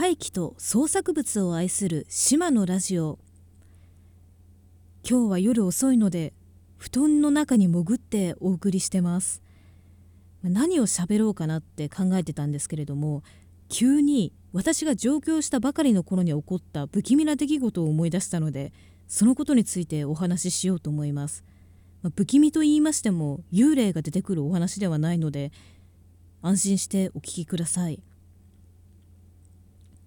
怪奇と創作物を愛する島のラジオ。今日は夜遅いので布団の中に潜ってお送りしてます。何を喋ろうかなって考えてたんですけれども急に私が上京したばかりの頃に起こった不気味な出来事を思い出したのでそのことについてお話ししようと思います、まあ、不気味と言いましても幽霊が出てくるお話ではないので安心してお聞きください。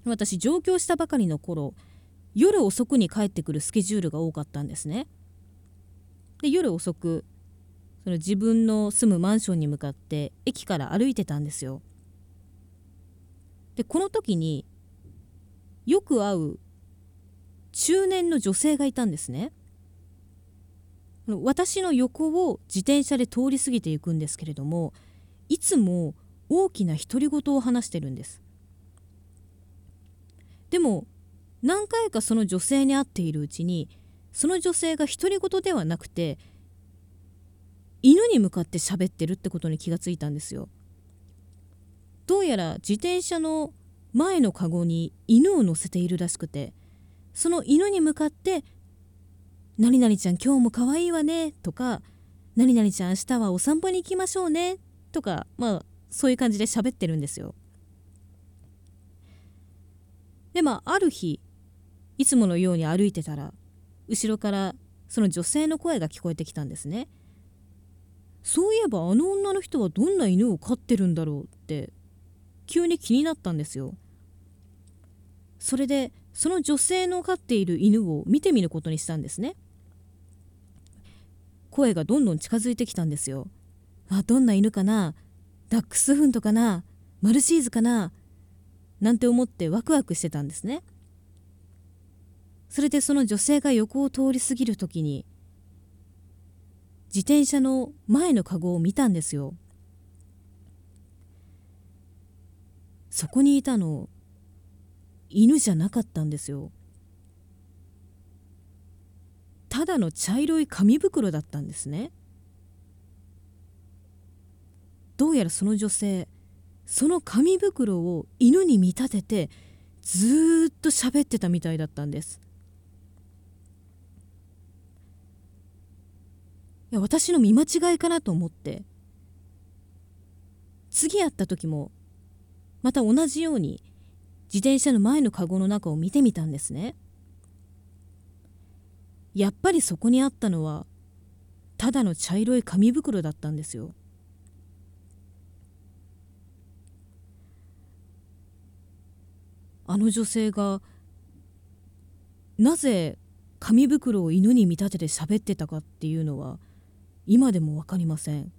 私上京したばかりの頃夜遅くに帰ってくるスケジュールが多かったんですね。で夜遅くその自分の住むマンションに向かって駅から歩いてたんですよ。でこの時によく会う中年の女性がいたんですね。私の横を自転車で通り過ぎていくんですけれどもいつも大きな独り言を話してるんです。でも何回かその女性に会っているうちにその女性が独り言ではなくて犬に向かって喋ってるってことに気がついたんですよどうやら自転車の前のカゴに犬を乗せているらしくてその犬に向かって「何々ちゃん今日も可愛いわね」とか「何々ちゃん明日はお散歩に行きましょうね」とかまあそういう感じで喋ってるんですよ。でまあある日いつものように歩いてたら後ろからその女性の声が聞こえてきたんですね。そういえばあの女の人はどんな犬を飼ってるんだろうって急に気になったんですよ。それでその女性の飼っている犬を見てみることにしたんですね。声がどんどん近づいてきたんですよ。あどんな犬かな？ダックスフントかな？マルシーズかな？なんて思ってワクワクしてたんですね。それでその女性が横を通り過ぎる時に自転車の前のカゴを見たんですよ。そこにいたの犬じゃなかったんですよ。ただの茶色い紙袋だったんですね。どうやらその女性その紙袋を犬に見立ててずっと喋ってたみたいだったんです。いや私の見間違いかなと思って。次会った時もまた同じように自転車の前のカゴの中を見てみたんですね。やっぱりそこにあったのはただの茶色い紙袋だったんですよ。あの女性がなぜ紙袋を犬に見立てて喋ってたかっていうのは今でも分かりません。